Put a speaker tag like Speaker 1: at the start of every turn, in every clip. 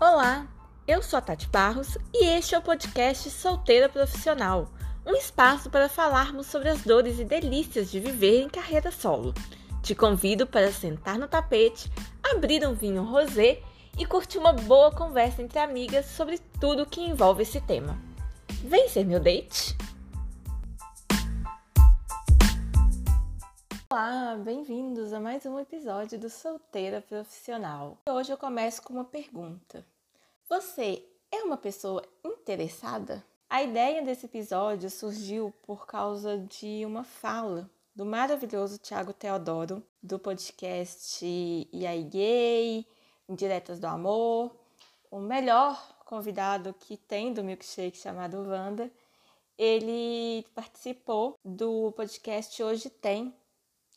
Speaker 1: Olá, eu sou a Tati Barros e este é o podcast Solteira Profissional, um espaço para falarmos sobre as dores e delícias de viver em carreira solo. Te convido para sentar no tapete, abrir um vinho rosé e curtir uma boa conversa entre amigas sobre tudo que envolve esse tema. Vem ser meu date? Olá, bem-vindos a mais um episódio do Solteira Profissional. Hoje eu começo com uma pergunta. Você é uma pessoa interessada? A ideia desse episódio surgiu por causa de uma fala do maravilhoso Tiago Teodoro, do podcast E aí Gay, Indiretas do Amor, o melhor convidado que tem do Milkshake chamado Wanda. Ele participou do podcast Hoje Tem,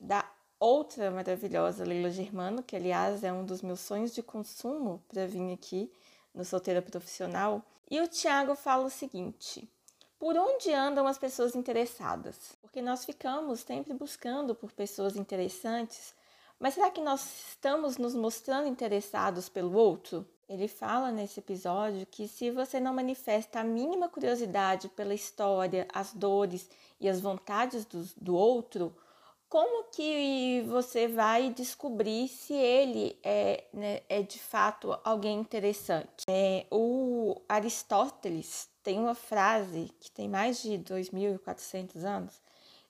Speaker 1: da outra maravilhosa Leila Germano, que aliás é um dos meus sonhos de consumo para vir aqui no Solteira Profissional. E o Tiago fala o seguinte: por onde andam as pessoas interessadas? Porque nós ficamos sempre buscando por pessoas interessantes, mas será que nós estamos nos mostrando interessados pelo outro? Ele fala nesse episódio que se você não manifesta a mínima curiosidade pela história, as dores e as vontades do, do outro, como que você vai descobrir se ele é, né, é de fato alguém interessante? É, o Aristóteles tem uma frase que tem mais de 2.400 anos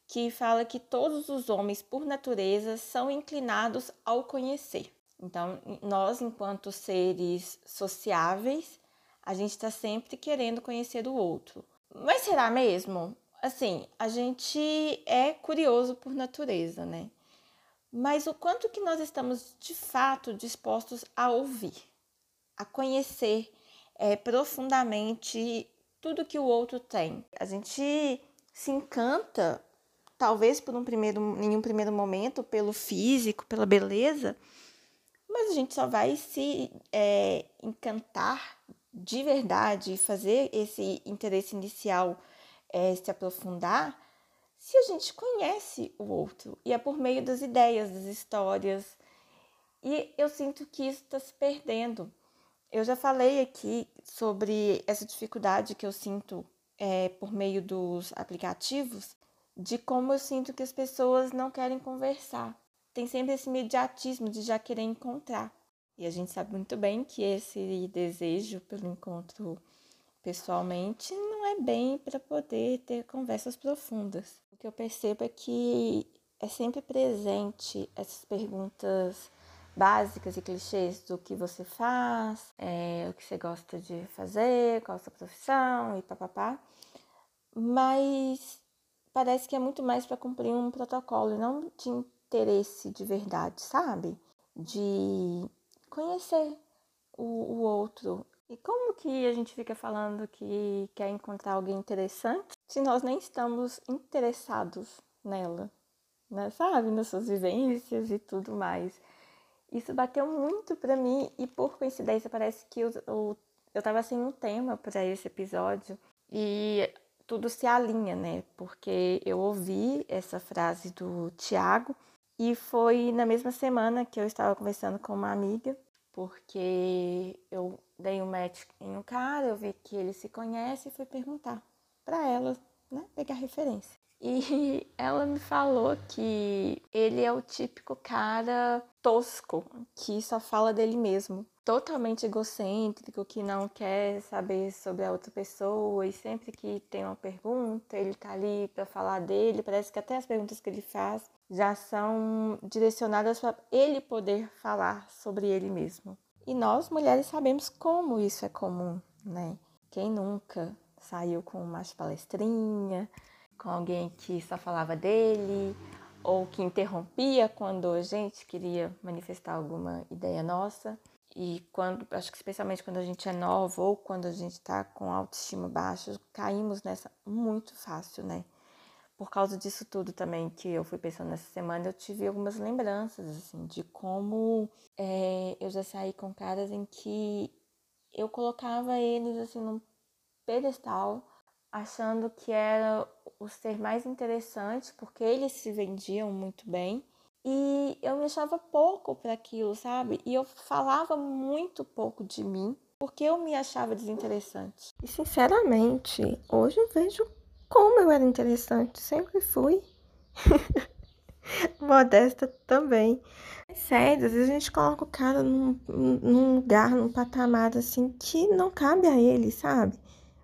Speaker 1: que fala que todos os homens, por natureza, são inclinados ao conhecer. Então, nós, enquanto seres sociáveis, a gente está sempre querendo conhecer o outro. Mas será mesmo? Assim, a gente é curioso por natureza, né? Mas o quanto que nós estamos de fato dispostos a ouvir, a conhecer é, profundamente tudo que o outro tem. A gente se encanta, talvez por um primeiro, em um primeiro momento, pelo físico, pela beleza, mas a gente só vai se é, encantar de verdade, fazer esse interesse inicial é, se aprofundar se a gente conhece o outro e é por meio das ideias, das histórias. E eu sinto que isso está se perdendo. Eu já falei aqui sobre essa dificuldade que eu sinto é, por meio dos aplicativos, de como eu sinto que as pessoas não querem conversar. Tem sempre esse imediatismo de já querer encontrar. E a gente sabe muito bem que esse desejo pelo encontro pessoalmente não é bem para poder ter conversas profundas. O que eu percebo é que é sempre presente essas perguntas básicas e clichês do que você faz, é, o que você gosta de fazer, qual a sua profissão e papapá. Mas parece que é muito mais para cumprir um protocolo e não de interesse de verdade, sabe? De conhecer o, o outro e como que a gente fica falando que quer encontrar alguém interessante se nós nem estamos interessados nela, né? Sabe, nas suas vivências e tudo mais. Isso bateu muito para mim e por coincidência parece que eu, eu, eu tava sem um tema para esse episódio e tudo se alinha, né? Porque eu ouvi essa frase do Tiago e foi na mesma semana que eu estava conversando com uma amiga, porque eu dei um match em um cara, eu vi que ele se conhece e fui perguntar para ela, né, pegar referência. E ela me falou que ele é o típico cara tosco, que só fala dele mesmo. Totalmente egocêntrico, que não quer saber sobre a outra pessoa e sempre que tem uma pergunta, ele tá ali para falar dele. Parece que até as perguntas que ele faz já são direcionadas para ele poder falar sobre ele mesmo. E nós, mulheres, sabemos como isso é comum, né? Quem nunca saiu com uma palestrinha, com alguém que só falava dele, ou que interrompia quando a gente queria manifestar alguma ideia nossa. E quando, acho que especialmente quando a gente é nova ou quando a gente está com autoestima baixa, caímos nessa muito fácil, né? por causa disso tudo também que eu fui pensando nessa semana, eu tive algumas lembranças, assim, de como é, eu já saí com caras em que eu colocava eles, assim, num pedestal, achando que era o ser mais interessante, porque eles se vendiam muito bem. E eu me achava pouco para aquilo, sabe? E eu falava muito pouco de mim porque eu me achava desinteressante. E sinceramente, hoje eu vejo como eu era interessante, sempre fui. Modesta também. É sério, às vezes a gente coloca o cara num, num lugar, num patamar assim que não cabe a ele, sabe?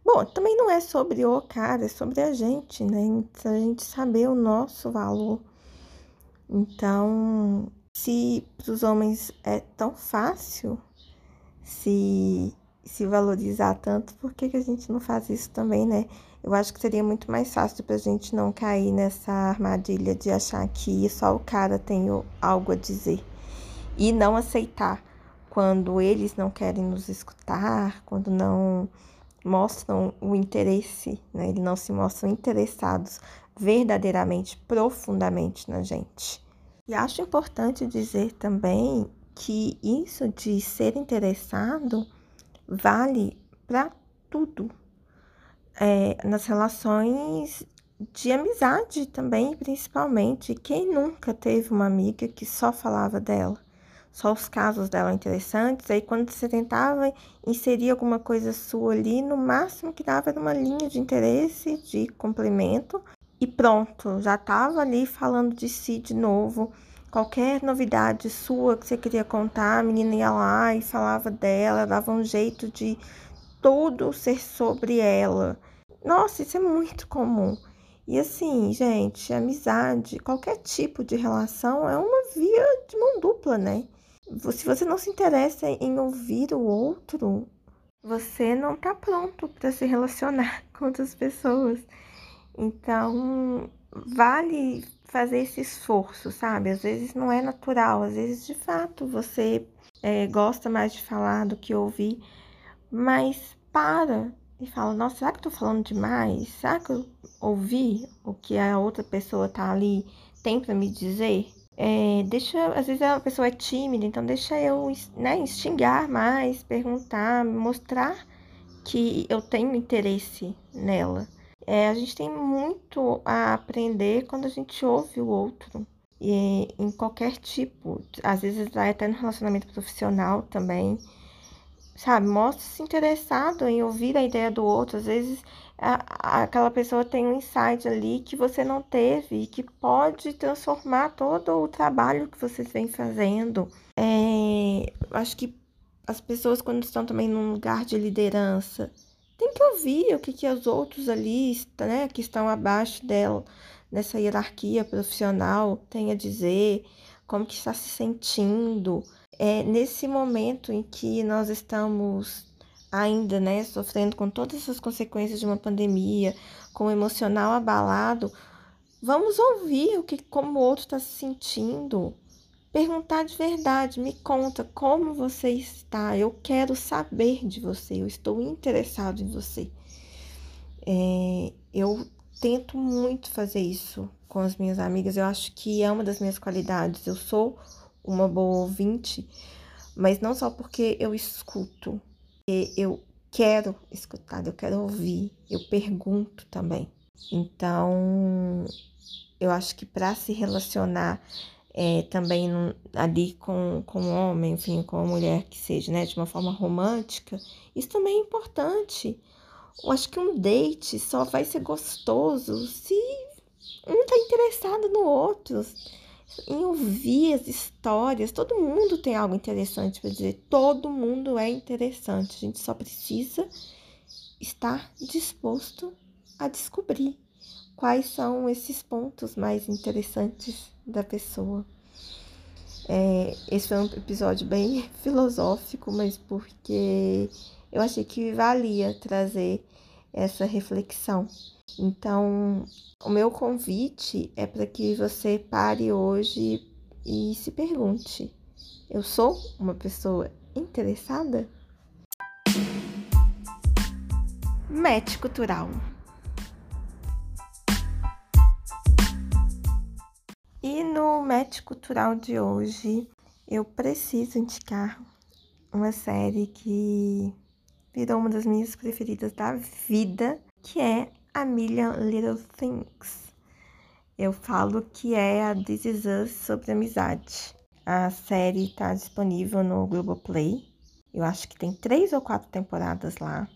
Speaker 1: Bom, também não é sobre o cara, é sobre a gente, né? A gente saber o nosso valor. Então, se para os homens é tão fácil se, se valorizar tanto, por que, que a gente não faz isso também, né? Eu acho que seria muito mais fácil para a gente não cair nessa armadilha de achar que só o cara tem algo a dizer e não aceitar quando eles não querem nos escutar, quando não mostram o interesse, né? eles não se mostram interessados verdadeiramente, profundamente na gente. E acho importante dizer também que isso de ser interessado vale para tudo. É, nas relações de amizade também, principalmente. Quem nunca teve uma amiga que só falava dela? Só os casos dela interessantes. Aí, quando você tentava inserir alguma coisa sua ali, no máximo que dava era uma linha de interesse, de complemento. E pronto, já estava ali falando de si de novo Qualquer novidade sua que você queria contar, a menina ia lá e falava dela, dava um jeito de tudo ser sobre ela. Nossa, isso é muito comum. E assim, gente, amizade, qualquer tipo de relação é uma via de mão dupla, né? Se você não se interessa em ouvir o outro, você não tá pronto para se relacionar com outras pessoas. Então, vale fazer esse esforço, sabe? Às vezes não é natural, às vezes de fato você é, gosta mais de falar do que ouvir, mas para e fala: Nossa, será que eu tô falando demais? Será que eu ouvi o que a outra pessoa tá ali tem para me dizer? É, deixa, às vezes a pessoa é tímida, então deixa eu né, instigar mais, perguntar, mostrar que eu tenho interesse nela. É, a gente tem muito a aprender quando a gente ouve o outro. E em qualquer tipo, às vezes até no relacionamento profissional também, sabe? Mostra-se interessado em ouvir a ideia do outro. Às vezes aquela pessoa tem um insight ali que você não teve e que pode transformar todo o trabalho que vocês vêm fazendo. É, acho que as pessoas, quando estão também num lugar de liderança, tem que ouvir o que, que os outros ali, né, que estão abaixo dela, nessa hierarquia profissional, têm a dizer, como que está se sentindo. É nesse momento em que nós estamos ainda, né, sofrendo com todas essas consequências de uma pandemia, com o emocional abalado, vamos ouvir o que como o outro está se sentindo, perguntar de verdade, me conta como você está. Eu quero saber de você, eu estou interessado em você. É, eu tento muito fazer isso com as minhas amigas, eu acho que é uma das minhas qualidades. Eu sou uma boa ouvinte, mas não só porque eu escuto, eu quero escutar, eu quero ouvir, eu pergunto também. Então, eu acho que para se relacionar é, também ali com, com o homem, enfim, com a mulher que seja, né, de uma forma romântica, isso também é importante. Eu acho que um date só vai ser gostoso se um tá interessado no outro, em ouvir as histórias. Todo mundo tem algo interessante para dizer, todo mundo é interessante. A gente só precisa estar disposto a descobrir quais são esses pontos mais interessantes da pessoa. É, esse foi um episódio bem filosófico, mas porque eu achei que valia trazer essa reflexão. Então, o meu convite é para que você pare hoje e se pergunte: eu sou uma pessoa interessada? Match cultural. E no match cultural de hoje, eu preciso indicar uma série que virou uma das minhas preferidas da vida, que é A Million Little Things. Eu falo que é a This Is Us sobre amizade. A série está disponível no Globoplay. Eu acho que tem três ou quatro temporadas lá.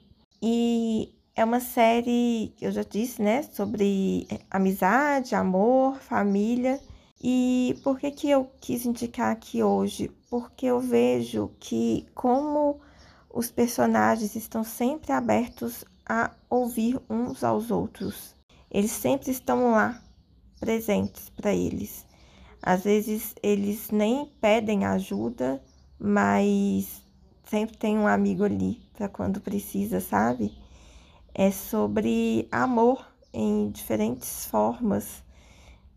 Speaker 1: E é uma série, eu já disse, né, sobre amizade, amor, família. E por que, que eu quis indicar aqui hoje? Porque eu vejo que, como os personagens estão sempre abertos a ouvir uns aos outros, eles sempre estão lá, presentes para eles. Às vezes eles nem pedem ajuda, mas sempre tem um amigo ali para quando precisa, sabe? É sobre amor em diferentes formas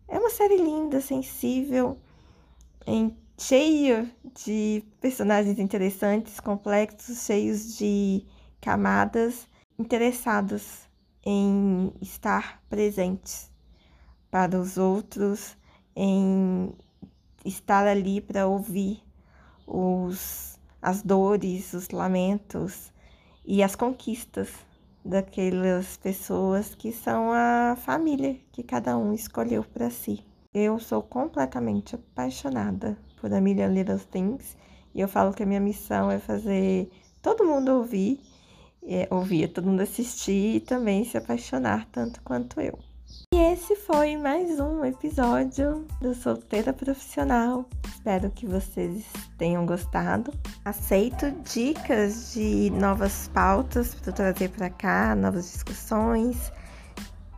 Speaker 1: é uma série linda, sensível, em, cheia de personagens interessantes, complexos, cheios de camadas, interessadas em estar presentes para os outros, em estar ali para ouvir os, as dores, os lamentos e as conquistas daquelas pessoas que são a família que cada um escolheu para si. Eu sou completamente apaixonada por A Million Little Things e eu falo que a minha missão é fazer todo mundo ouvir, é, ouvir, todo mundo assistir e também se apaixonar tanto quanto eu. E esse foi mais um episódio do Solteira Profissional. Espero que vocês tenham gostado. Aceito dicas de novas pautas para trazer para cá, novas discussões,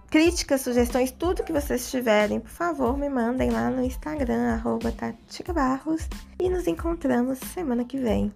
Speaker 1: críticas, sugestões, tudo que vocês tiverem, por favor, me mandem lá no Instagram, arroba Barros, e nos encontramos semana que vem.